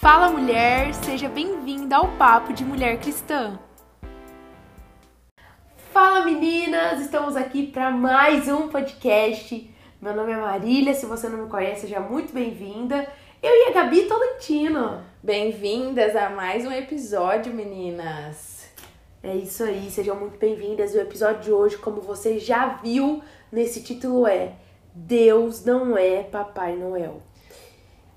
Fala mulher, seja bem-vinda ao Papo de Mulher Cristã. Fala meninas, estamos aqui para mais um podcast. Meu nome é Marília, se você não me conhece, seja muito bem-vinda. Eu e a Gabi Tolentino. Bem-vindas a mais um episódio, meninas. É isso aí, sejam muito bem-vindas. O episódio de hoje, como você já viu nesse título, é Deus não é Papai Noel.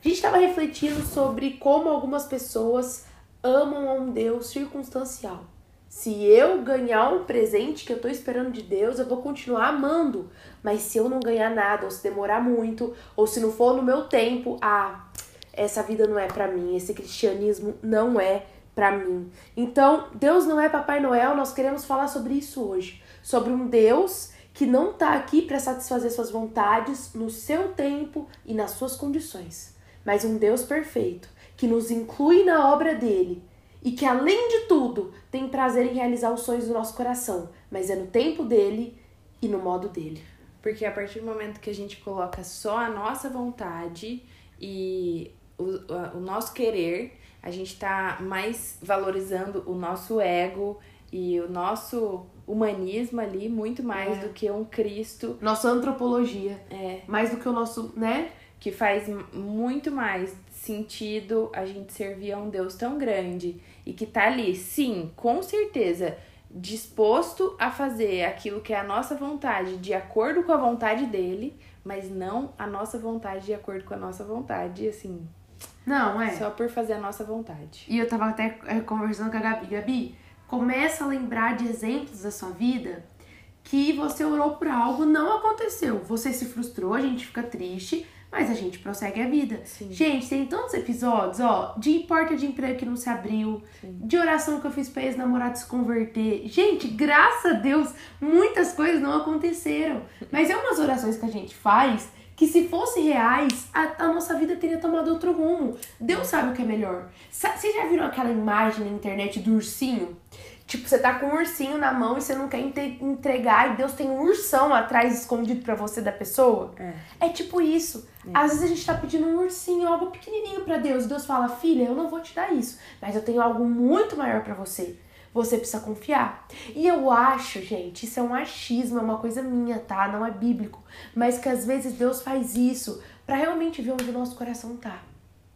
A gente estava refletindo sobre como algumas pessoas amam a um Deus circunstancial. Se eu ganhar um presente que eu tô esperando de Deus, eu vou continuar amando. Mas se eu não ganhar nada, ou se demorar muito, ou se não for no meu tempo, ah, essa vida não é para mim, esse cristianismo não é para mim. Então, Deus não é Papai Noel, nós queremos falar sobre isso hoje, sobre um Deus que não tá aqui para satisfazer suas vontades no seu tempo e nas suas condições, mas um Deus perfeito que nos inclui na obra dele e que além de tudo tem prazer em realizar os sonhos do nosso coração, mas é no tempo dele e no modo dele. Porque a partir do momento que a gente coloca só a nossa vontade e o, o nosso querer, a gente tá mais valorizando o nosso ego e o nosso humanismo ali muito mais É. do que um Cristo Nossa antropologia, é, mais do que o nosso, né? Que faz muito mais sentido a gente servir a um Deus tão grande e que tá ali, sim, com certeza, disposto a fazer aquilo que é a nossa vontade de acordo com a vontade dele, mas não a nossa vontade de acordo com a nossa vontade, assim, Não, é. só por fazer a nossa vontade. E eu tava até é, conversando com a Gabi. Gabi, começa a lembrar de exemplos da sua vida que você orou por algo, não aconteceu. Você se frustrou, a gente fica triste, mas a gente prossegue a vida. Sim. Gente, tem tantos episódios, ó, de porta de emprego que não se abriu, de oração que eu fiz pra ex-namorado se converter. Gente, graças a Deus, muitas coisas não aconteceram. Mas é umas orações que a gente faz que se fossem reais, a, a nossa vida teria tomado outro rumo. Deus sabe o que é melhor. Vocês já viram aquela imagem na internet do ursinho? Tipo, você tá com um ursinho na mão e você não quer entregar e Deus tem um ursão atrás escondido pra você da pessoa? É. É tipo isso. Às vezes a gente tá pedindo um ursinho, algo pequenininho pra Deus. Deus fala, filha, eu não vou te dar isso, mas eu tenho algo muito maior pra você. Você precisa confiar. E eu acho, gente, isso é um achismo, é uma coisa minha, tá? Não é bíblico. Mas que às vezes Deus faz isso pra realmente ver onde o nosso coração tá.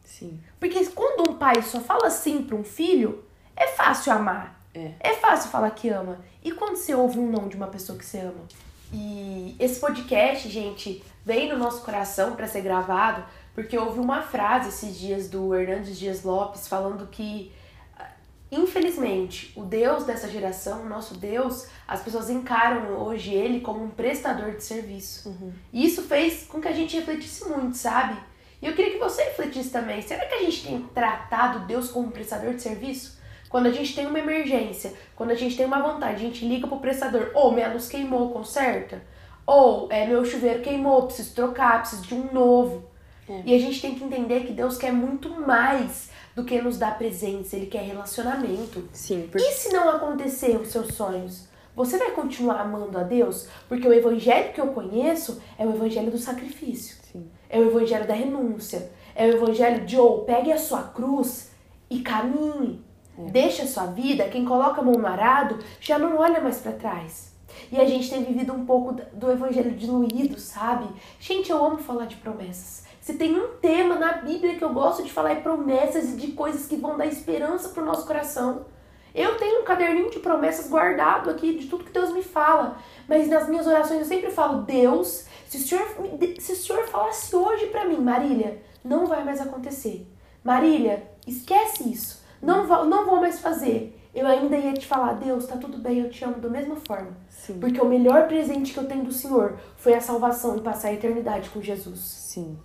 Sim. Porque quando um pai só fala sim pra um filho, é fácil amar. É. fácil falar que ama. E quando você ouve um não de uma pessoa que você ama? E esse podcast, gente, veio no nosso coração pra ser gravado, porque houve uma frase esses dias do Hernandes Dias Lopes falando que, ah, infelizmente, o Deus dessa geração, o nosso Deus, as pessoas encaram hoje ele como um prestador de serviço. E isso fez com que a gente refletisse muito, sabe? E eu queria que você refletisse também. Será que a gente tem tratado Deus como um prestador de serviço? Quando a gente tem uma emergência, quando a gente tem uma vontade, a gente liga pro prestador, ou minha luz queimou, conserta. Ou é, meu chuveiro queimou, preciso trocar, preciso de um novo. É. E a gente tem que entender que Deus quer muito mais do que nos dar presença, Ele quer relacionamento. Sim, porque E se não acontecer os seus sonhos? Você vai continuar amando a Deus? Porque o evangelho que eu conheço é o evangelho do sacrifício. sim. É o evangelho da renúncia. É o evangelho de, ou pegue a sua cruz e caminhe. Deixa a sua vida. Quem coloca a mão no arado já não olha mais pra trás. E a gente tem vivido um pouco do evangelho diluído, sabe? Gente, eu amo falar de promessas. Se tem um tema na Bíblia que eu gosto de falar é promessas e de coisas que vão dar esperança pro nosso coração. Eu tenho um caderninho de promessas guardado aqui de tudo que Deus me fala. Mas nas minhas orações eu sempre falo, Deus, se o Senhor, se o senhor falasse hoje pra mim, Marília, não vai mais acontecer. Marília, esquece isso. Não, vou, não vou mais fazer. Eu ainda ia te falar, Deus, tá tudo bem, eu te amo da mesma forma. Sim. Porque o melhor presente que eu tenho do Senhor foi a salvação e passar a eternidade com Jesus. Sim.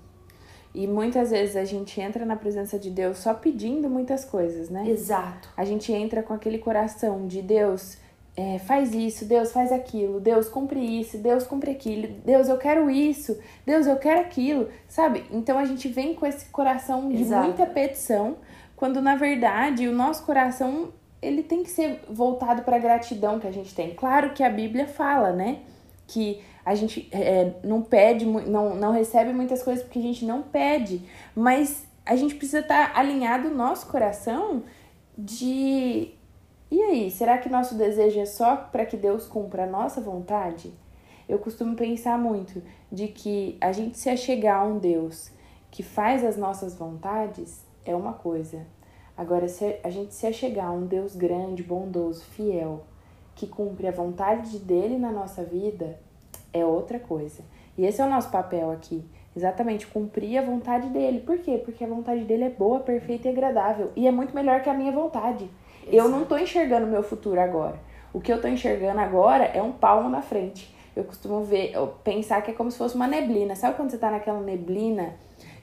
E muitas vezes a gente entra na presença de Deus só pedindo muitas coisas, né? Exato. A gente entra com aquele coração de Deus, é, faz isso, Deus faz aquilo, Deus cumpre isso, Deus cumpre aquilo, Deus eu quero isso, Deus eu quero aquilo, sabe? Então a gente vem com esse coração de Exato. muita petição, quando na verdade o nosso coração ele tem que ser voltado para a gratidão que a gente tem. Claro que a Bíblia fala, né? Que a gente é, não pede, não, não recebe muitas coisas porque a gente não pede, mas a gente precisa estar tá alinhado o nosso coração de e aí, será que nosso desejo é só para que Deus cumpra a nossa vontade? Eu costumo pensar muito de que a gente se achegar a um Deus que faz as nossas vontades é uma coisa. Agora, se a gente se achegar a um Deus grande, bondoso, fiel, que cumpre a vontade dele na nossa vida, é outra coisa. E esse é o nosso papel aqui. Exatamente, cumprir a vontade dele. Por quê? Porque a vontade dele é boa, perfeita e agradável. E é muito melhor que a minha vontade. Exato. Eu não tô enxergando o meu futuro agora. O que eu tô enxergando agora é um palmo na frente. Eu costumo ver, pensar que é como se fosse uma neblina. Sabe quando você tá naquela neblina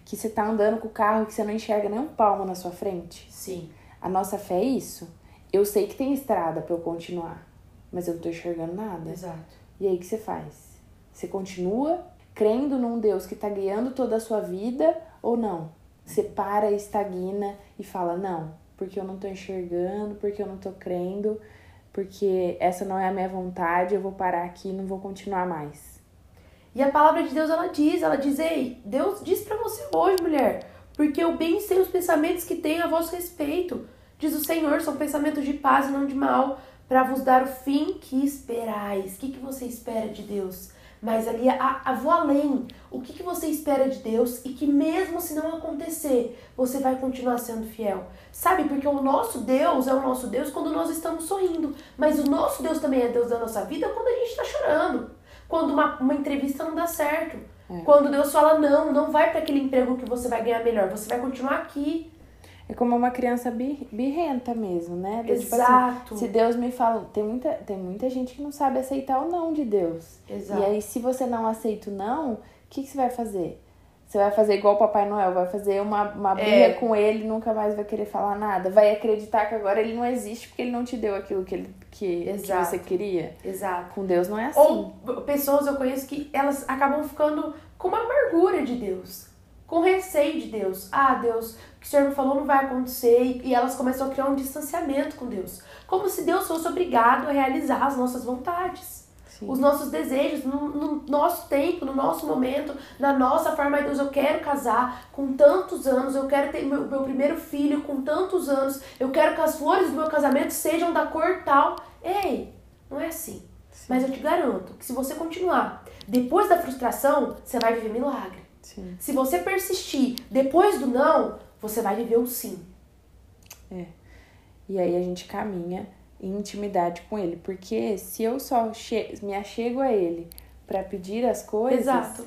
que você tá andando com o carro e que você não enxerga nem um palmo na sua frente? Sim. A nossa fé é isso. Eu sei que tem estrada para eu continuar, mas eu não tô enxergando nada. Exato. E aí o que você faz? Você continua crendo num Deus que tá guiando toda a sua vida ou não? Você para, estagna e fala: "Não, porque eu não tô enxergando, porque eu não tô crendo, porque essa não é a minha vontade, eu vou parar aqui e não vou continuar mais. E a palavra de Deus, ela diz, ela diz, ei, Deus diz para você hoje, mulher, porque eu bem sei os pensamentos que tem a vosso respeito. Diz o Senhor, são pensamentos de paz e não de mal, para vos dar o fim que esperais. O que, que você espera de Deus? Mas ali, a, a vou além. O que, que você espera de Deus e que mesmo se não acontecer, você vai continuar sendo fiel. Sabe? Porque o nosso Deus é o nosso Deus quando nós estamos sorrindo. Mas o nosso Deus também é Deus da nossa vida quando a gente está chorando. Quando uma, uma entrevista não dá certo. É. Quando Deus fala, não, não vai para aquele emprego que você vai ganhar melhor. Você vai continuar aqui. É como uma criança birrenta mesmo, né? Exato. Tipo assim, se Deus me fala. Tem muita, tem muita gente que não sabe aceitar o não de Deus. Exato. E aí, se você não aceita o não, o que, que você vai fazer? Você vai fazer igual o Papai Noel, vai fazer uma, uma birra é. com ele nunca mais vai querer falar nada. Vai acreditar que agora ele não existe porque ele não te deu aquilo que, ele, que, que você queria. Exato. Com Deus não é assim. Ou pessoas eu conheço que elas acabam ficando com uma amargura de Deus com receio de Deus. Ah, Deus, o que o Senhor me falou não vai acontecer. E elas começam a criar um distanciamento com Deus. Como se Deus fosse obrigado a realizar as nossas vontades. Sim. Os nossos desejos, no, no, nosso tempo, no nosso momento, na nossa forma, Deus, eu quero casar com tantos anos, eu quero ter meu, meu primeiro filho com tantos anos, eu quero que as flores do meu casamento sejam da cor tal. Ei, não é assim. Sim. Mas eu te garanto que se você continuar, depois da frustração, você vai viver milagre. Sim. Se você persistir depois do não, você vai viver o sim. É. E aí a gente caminha em intimidade com ele. Porque se eu só me achego a ele para pedir as coisas, Exato.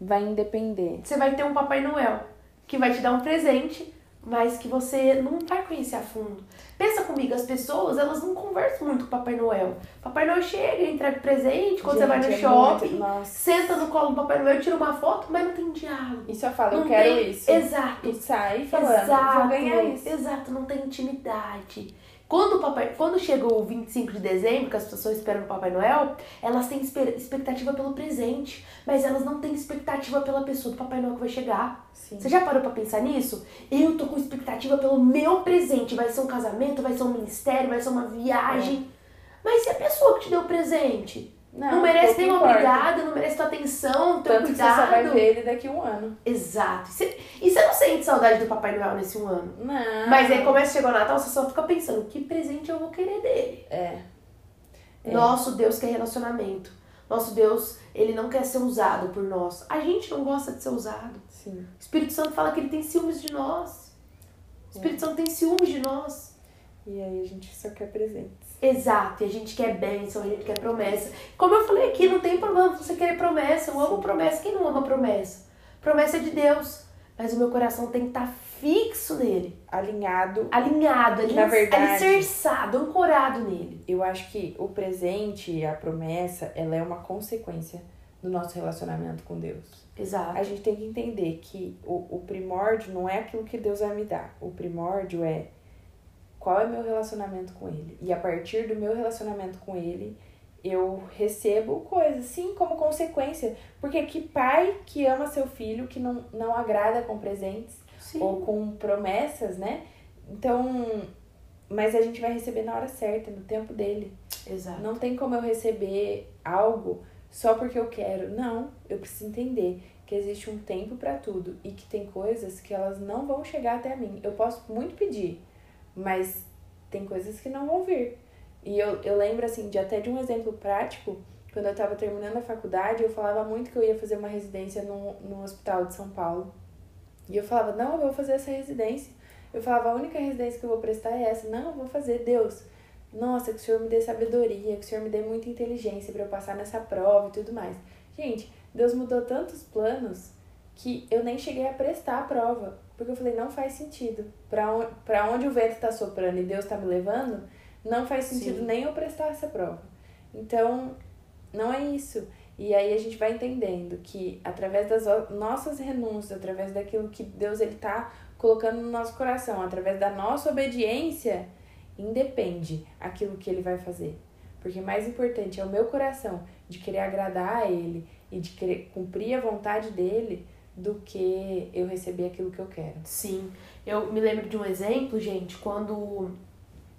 vai independer. Você vai ter um Papai Noel que vai te dar um presente mas que você não vai conhecer a fundo. Pensa comigo, as pessoas, elas não conversam muito com Papai Noel. Papai Noel chega, entrega presente, quando Gente, você vai no é shopping, muito... senta no colo do Papai Noel, tira uma foto, mas não tem diálogo. E só fala, eu quero tem... isso. Exato. E sai falando, Exato. vou ganhar isso. Exato, não tem intimidade. Quando, o papai, quando chega o 25 de dezembro, que as pessoas esperam o Papai Noel, elas têm expectativa pelo presente, mas elas não têm expectativa pela pessoa do Papai Noel que vai chegar. Sim. Você já parou pra pensar nisso? Eu tô com expectativa pelo meu presente. Vai ser um casamento, vai ser um ministério, vai ser uma viagem. É. Mas e a pessoa que te deu o presente? Não, não merece nem uma obrigada, não merece tua atenção, teu Tanto cuidado. Que você só vai ver ele daqui a um ano. Exato. E você não sente saudade do Papai Noel nesse um ano? Não. Mas aí começa a chegar o Natal, você só fica pensando, que presente eu vou querer dele? É. é. Nosso Deus quer relacionamento. Nosso Deus, ele não quer ser usado por nós. A gente não gosta de ser usado. Sim. O Espírito Santo fala que ele tem ciúmes de nós. O Espírito é. Santo tem ciúmes de nós. E aí a gente só quer presentes. Exato, e a gente quer bênção, a gente quer promessa. Como eu falei aqui, não tem problema você querer promessa. Eu amo promessa. Quem não ama promessa? Promessa é de Deus. Mas o meu coração tem que estar tá fixo nele. Alinhado. Alinhado, ali, Na verdade, alicerçado, ancorado nele. Eu acho que o presente, a promessa, ela é uma consequência do nosso relacionamento com Deus. Exato. A gente tem que entender que o, o primórdio não é aquilo que Deus vai me dar. O primórdio é qual é meu relacionamento com ele. E a partir do meu relacionamento com ele, eu recebo coisas, sim, como consequência. Porque que pai que ama seu filho, que não, não agrada com presentes sim. ou com promessas, né? Então, mas a gente vai receber na hora certa, no tempo dele. Exato. Não tem como eu receber algo só porque eu quero. Não, eu preciso entender que existe um tempo para tudo e que tem coisas que elas não vão chegar até mim. Eu posso muito pedir, mas tem coisas que não vão vir. E eu, eu lembro, assim, de até de um exemplo prático, quando eu estava terminando a faculdade, eu falava muito que eu ia fazer uma residência no, no hospital de São Paulo. E eu falava, não, eu vou fazer essa residência. Eu falava, a única residência que eu vou prestar é essa. Não, eu vou fazer, Deus. Nossa, que o Senhor me dê sabedoria, que o Senhor me dê muita inteligência para eu passar nessa prova e tudo mais. Gente, Deus mudou tantos planos que eu nem cheguei a prestar a prova. Porque eu falei, não faz sentido. Para onde, pra onde o vento está soprando e Deus está me levando, não faz sentido Sim. nem eu prestar essa prova. Então, não é isso. E aí a gente vai entendendo que através das nossas renúncias, através daquilo que Deus ele tá colocando no nosso coração, através da nossa obediência, independe aquilo que ele vai fazer. Porque mais importante é o meu coração de querer agradar a ele e de querer cumprir a vontade dele do que eu receber aquilo que eu quero. Sim. Eu me lembro de um exemplo, gente, quando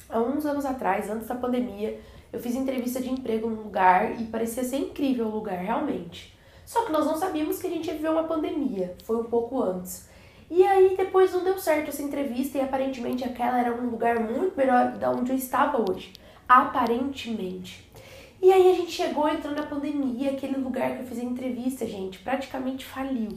há uns anos atrás, antes da pandemia, eu fiz entrevista de emprego num lugar e parecia ser incrível o lugar, realmente. Só que nós não sabíamos que a gente ia viver uma pandemia, foi um pouco antes. E aí depois não deu certo essa entrevista e aparentemente aquela era um lugar muito melhor da onde eu estava hoje. Aparentemente. E aí a gente chegou entrando na pandemia, aquele lugar que eu fiz a entrevista, gente, praticamente faliu.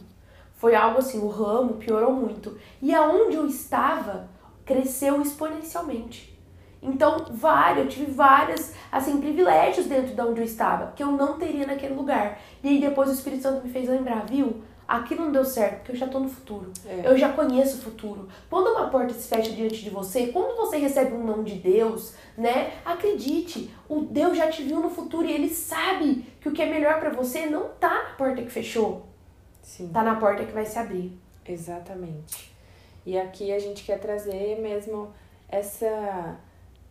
Foi algo assim, o ramo piorou muito. E aonde eu estava cresceu exponencialmente. Então, várias, eu tive várias, assim, privilégios dentro de onde eu estava, que eu não teria naquele lugar. E aí depois o Espírito Santo me fez lembrar, viu? Aquilo não deu certo, porque eu já estou no futuro. É. Eu já conheço o futuro. Quando uma porta se fecha diante de você, quando você recebe um não de Deus, né? Acredite, o Deus já te viu no futuro e ele sabe que o que é melhor para você não tá na porta que fechou. Sim. Tá na porta que vai se abrir. Exatamente. E aqui a gente quer trazer mesmo essa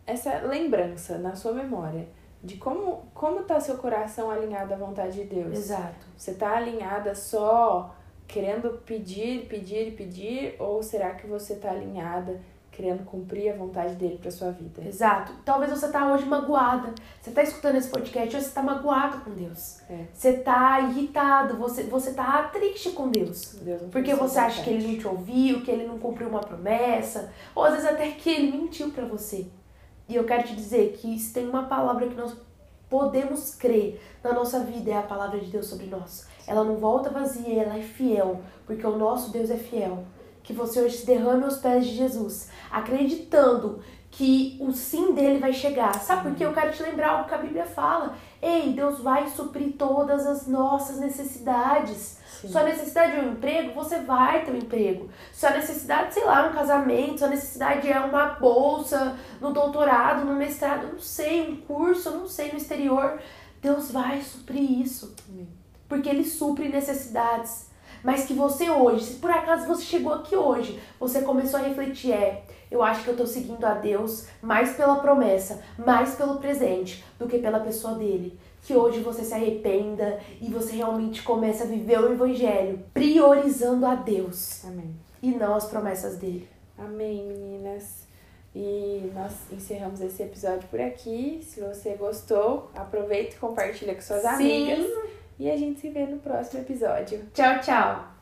essa lembrança na sua memória de como como tá seu coração alinhado à vontade de Deus. Exato. Você tá alinhada só querendo pedir, pedir, pedir ou será que você tá alinhada querendo cumprir a vontade dele para sua vida. Exato. Talvez você tá hoje magoada. Você tá escutando esse podcast, hoje você tá magoado com Deus. É. Você tá irritado, você você tá triste com Deus. Deus porque você acha que ele não te ouviu, que ele não cumpriu uma promessa, ou às vezes até que ele mentiu para você. E eu quero te dizer que se tem uma palavra que nós podemos crer na nossa vida é a palavra de Deus sobre nós. Ela não volta vazia, ela é fiel, porque o nosso Deus é fiel que você hoje se derrame aos pés de Jesus, acreditando que o sim dele vai chegar. Sabe por quê? Eu quero te lembrar algo que a Bíblia fala. Ei, Deus vai suprir todas as nossas necessidades. Sim. Sua necessidade é um emprego, você vai ter um emprego. Sua necessidade, sei lá, um casamento, sua necessidade é uma bolsa no doutorado, no mestrado, não sei, um curso, não sei, no exterior. Deus vai suprir isso. Porque Ele supre necessidades mas que você hoje, se por acaso você chegou aqui hoje, você começou a refletir, é, eu acho que eu tô seguindo a Deus mais pela promessa, mais pelo presente, do que pela pessoa dele. Que hoje você se arrependa e você realmente comece a viver o evangelho, priorizando a Deus. Amém. E não as promessas dele. Amém, meninas. E nós encerramos esse episódio por aqui. Se você gostou, aproveita e compartilha com suas Sim. amigas. E a gente se vê no próximo episódio. Tchau, tchau!